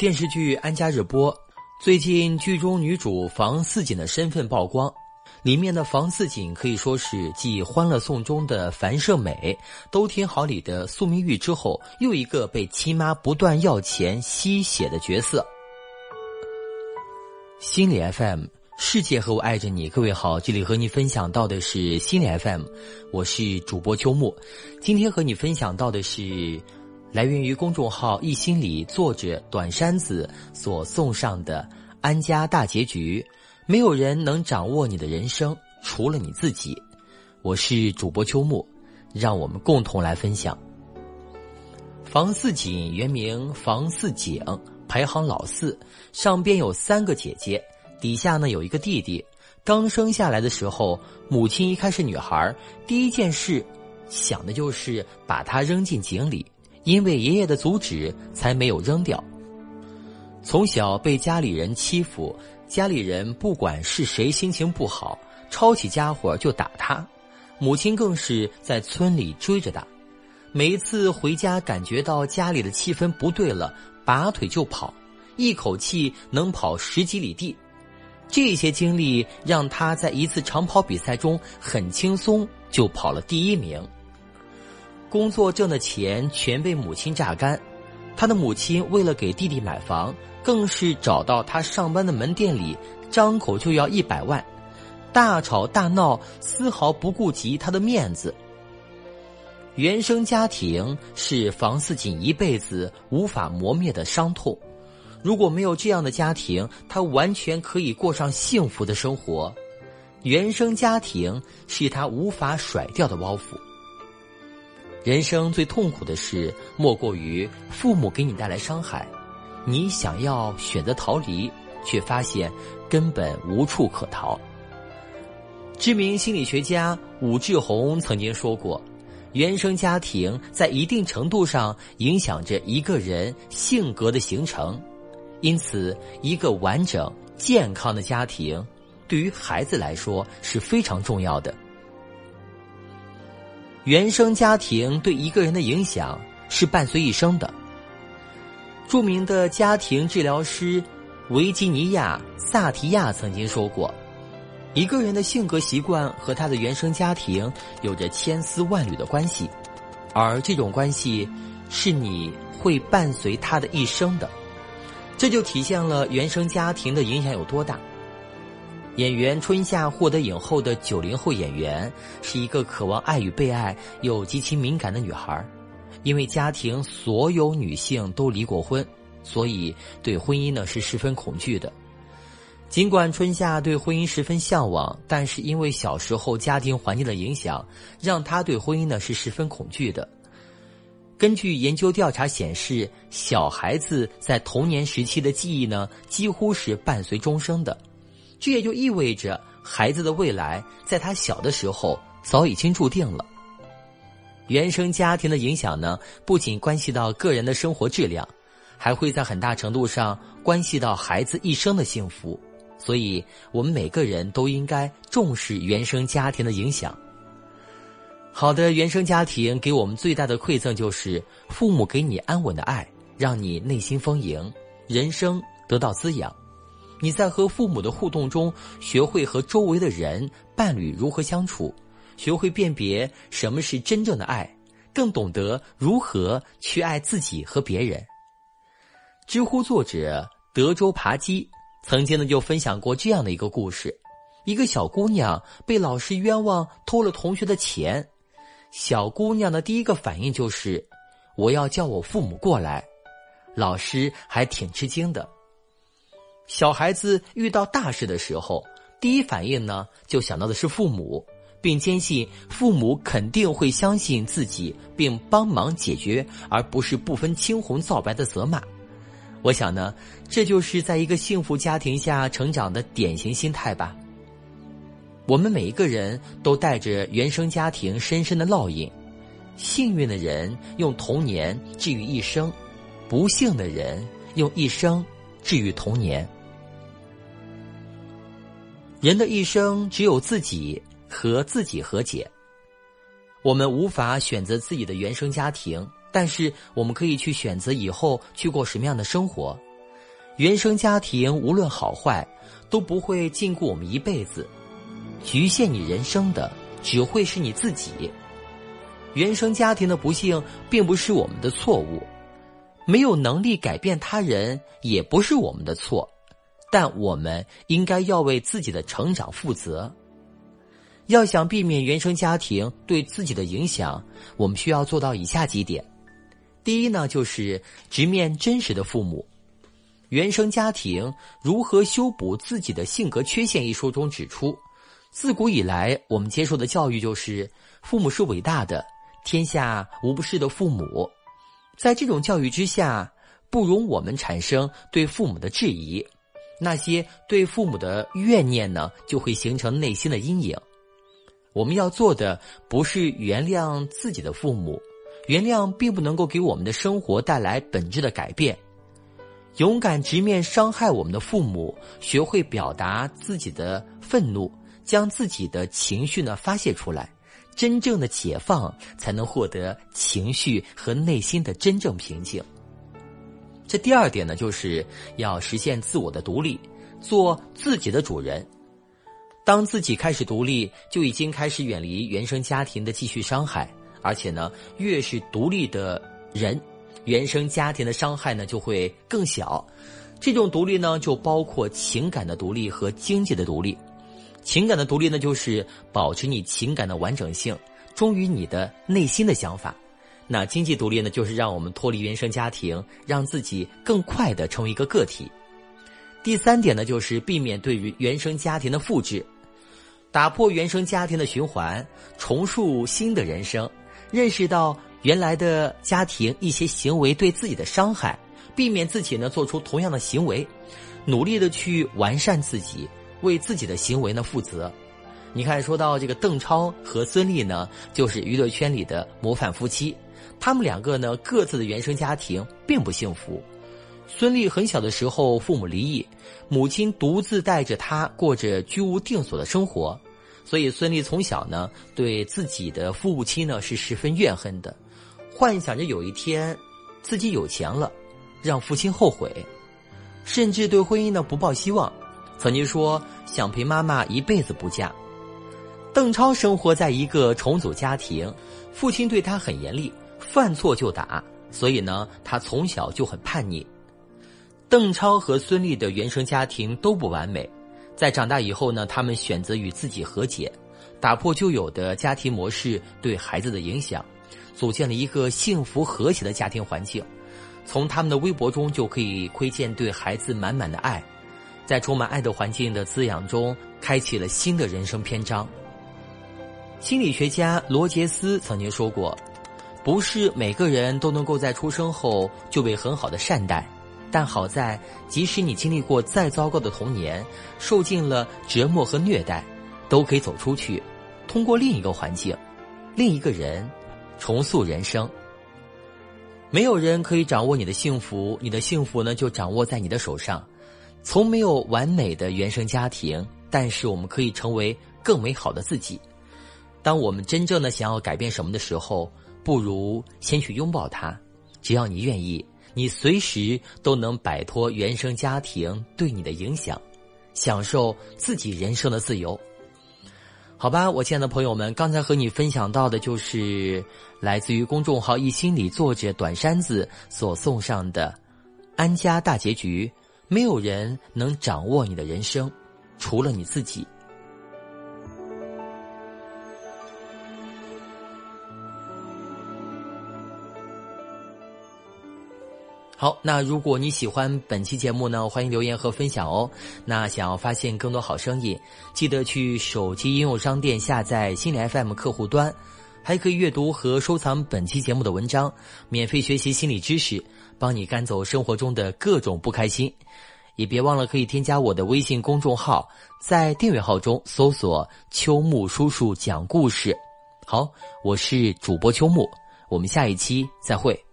电视剧《安家》热播，最近剧中女主房似锦的身份曝光。里面的房似锦可以说是继《欢乐颂》中的樊胜美、《都挺好》里的苏明玉之后，又一个被亲妈不断要钱吸血的角色。心理 FM，世界和我爱着你。各位好，这里和你分享到的是心理 FM，我是主播秋木。今天和你分享到的是。来源于公众号“一心理”作者短山子所送上的安家大结局。没有人能掌握你的人生，除了你自己。我是主播秋木，让我们共同来分享。房似锦原名房似景，排行老四，上边有三个姐姐，底下呢有一个弟弟。刚生下来的时候，母亲一看是女孩，第一件事想的就是把她扔进井里。因为爷爷的阻止，才没有扔掉。从小被家里人欺负，家里人不管是谁心情不好，抄起家伙就打他。母亲更是在村里追着打。每一次回家，感觉到家里的气氛不对了，拔腿就跑，一口气能跑十几里地。这些经历让他在一次长跑比赛中很轻松就跑了第一名。工作挣的钱全被母亲榨干，他的母亲为了给弟弟买房，更是找到他上班的门店里，张口就要一百万，大吵大闹，丝毫不顾及他的面子。原生家庭是房似锦一辈子无法磨灭的伤痛，如果没有这样的家庭，他完全可以过上幸福的生活。原生家庭是他无法甩掉的包袱。人生最痛苦的事，莫过于父母给你带来伤害，你想要选择逃离，却发现根本无处可逃。知名心理学家武志红曾经说过：“原生家庭在一定程度上影响着一个人性格的形成，因此，一个完整健康的家庭，对于孩子来说是非常重要的。”原生家庭对一个人的影响是伴随一生的。著名的家庭治疗师维吉尼亚·萨提亚曾经说过：“一个人的性格习惯和他的原生家庭有着千丝万缕的关系，而这种关系是你会伴随他的一生的。这就体现了原生家庭的影响有多大。”演员春夏获得影后的九零后演员是一个渴望爱与被爱又极其敏感的女孩，因为家庭所有女性都离过婚，所以对婚姻呢是十分恐惧的。尽管春夏对婚姻十分向往，但是因为小时候家庭环境的影响，让她对婚姻呢是十分恐惧的。根据研究调查显示，小孩子在童年时期的记忆呢几乎是伴随终生的。这也就意味着，孩子的未来在他小的时候早已经注定了。原生家庭的影响呢，不仅关系到个人的生活质量，还会在很大程度上关系到孩子一生的幸福。所以，我们每个人都应该重视原生家庭的影响。好的原生家庭给我们最大的馈赠就是父母给你安稳的爱，让你内心丰盈，人生得到滋养。你在和父母的互动中，学会和周围的人、伴侣如何相处，学会辨别什么是真正的爱，更懂得如何去爱自己和别人。知乎作者德州扒鸡曾经呢就分享过这样的一个故事：一个小姑娘被老师冤枉偷了同学的钱，小姑娘的第一个反应就是我要叫我父母过来，老师还挺吃惊的。小孩子遇到大事的时候，第一反应呢，就想到的是父母，并坚信父母肯定会相信自己，并帮忙解决，而不是不分青红皂白的责骂。我想呢，这就是在一个幸福家庭下成长的典型心态吧。我们每一个人都带着原生家庭深深的烙印，幸运的人用童年治愈一生，不幸的人用一生治愈童年。人的一生只有自己和自己和解。我们无法选择自己的原生家庭，但是我们可以去选择以后去过什么样的生活。原生家庭无论好坏，都不会禁锢我们一辈子，局限你人生的只会是你自己。原生家庭的不幸并不是我们的错误，没有能力改变他人也不是我们的错，但我们应该要为自己的成长负责。要想避免原生家庭对自己的影响，我们需要做到以下几点：第一呢，就是直面真实的父母。原生家庭如何修补自己的性格缺陷？一书中指出，自古以来我们接受的教育就是父母是伟大的，天下无不是的父母。在这种教育之下，不容我们产生对父母的质疑，那些对父母的怨念呢，就会形成内心的阴影。我们要做的不是原谅自己的父母，原谅并不能够给我们的生活带来本质的改变。勇敢直面伤害我们的父母，学会表达自己的愤怒，将自己的情绪呢发泄出来，真正的解放，才能获得情绪和内心的真正平静。这第二点呢，就是要实现自我的独立，做自己的主人。当自己开始独立，就已经开始远离原生家庭的继续伤害，而且呢，越是独立的人，原生家庭的伤害呢就会更小。这种独立呢，就包括情感的独立和经济的独立。情感的独立呢，就是保持你情感的完整性，忠于你的内心的想法。那经济独立呢，就是让我们脱离原生家庭，让自己更快的成为一个个体。第三点呢，就是避免对于原生家庭的复制。打破原生家庭的循环，重塑新的人生，认识到原来的家庭一些行为对自己的伤害，避免自己呢做出同样的行为，努力的去完善自己，为自己的行为呢负责。你看，说到这个邓超和孙俪呢，就是娱乐圈里的模范夫妻，他们两个呢各自的原生家庭并不幸福。孙俪很小的时候，父母离异，母亲独自带着她过着居无定所的生活，所以孙俪从小呢对自己的父亲呢是十分怨恨的，幻想着有一天自己有钱了，让父亲后悔，甚至对婚姻呢不抱希望，曾经说想陪妈妈一辈子不嫁。邓超生活在一个重组家庭，父亲对他很严厉，犯错就打，所以呢他从小就很叛逆。邓超和孙俪的原生家庭都不完美，在长大以后呢，他们选择与自己和解，打破旧有的家庭模式对孩子的影响，组建了一个幸福和谐的家庭环境。从他们的微博中就可以窥见对孩子满满的爱，在充满爱的环境的滋养中，开启了新的人生篇章。心理学家罗杰斯曾经说过：“不是每个人都能够在出生后就被很好的善待。”但好在，即使你经历过再糟糕的童年，受尽了折磨和虐待，都可以走出去，通过另一个环境、另一个人，重塑人生。没有人可以掌握你的幸福，你的幸福呢，就掌握在你的手上。从没有完美的原生家庭，但是我们可以成为更美好的自己。当我们真正的想要改变什么的时候，不如先去拥抱它。只要你愿意。你随时都能摆脱原生家庭对你的影响，享受自己人生的自由。好吧，我亲爱的朋友们，刚才和你分享到的就是来自于公众号“一心理”作者短山子所送上的安家大结局。没有人能掌握你的人生，除了你自己。好，那如果你喜欢本期节目呢，欢迎留言和分享哦。那想要发现更多好声音，记得去手机应用商店下载心理 FM 客户端，还可以阅读和收藏本期节目的文章，免费学习心理知识，帮你赶走生活中的各种不开心。也别忘了可以添加我的微信公众号，在订阅号中搜索“秋木叔叔讲故事”。好，我是主播秋木，我们下一期再会。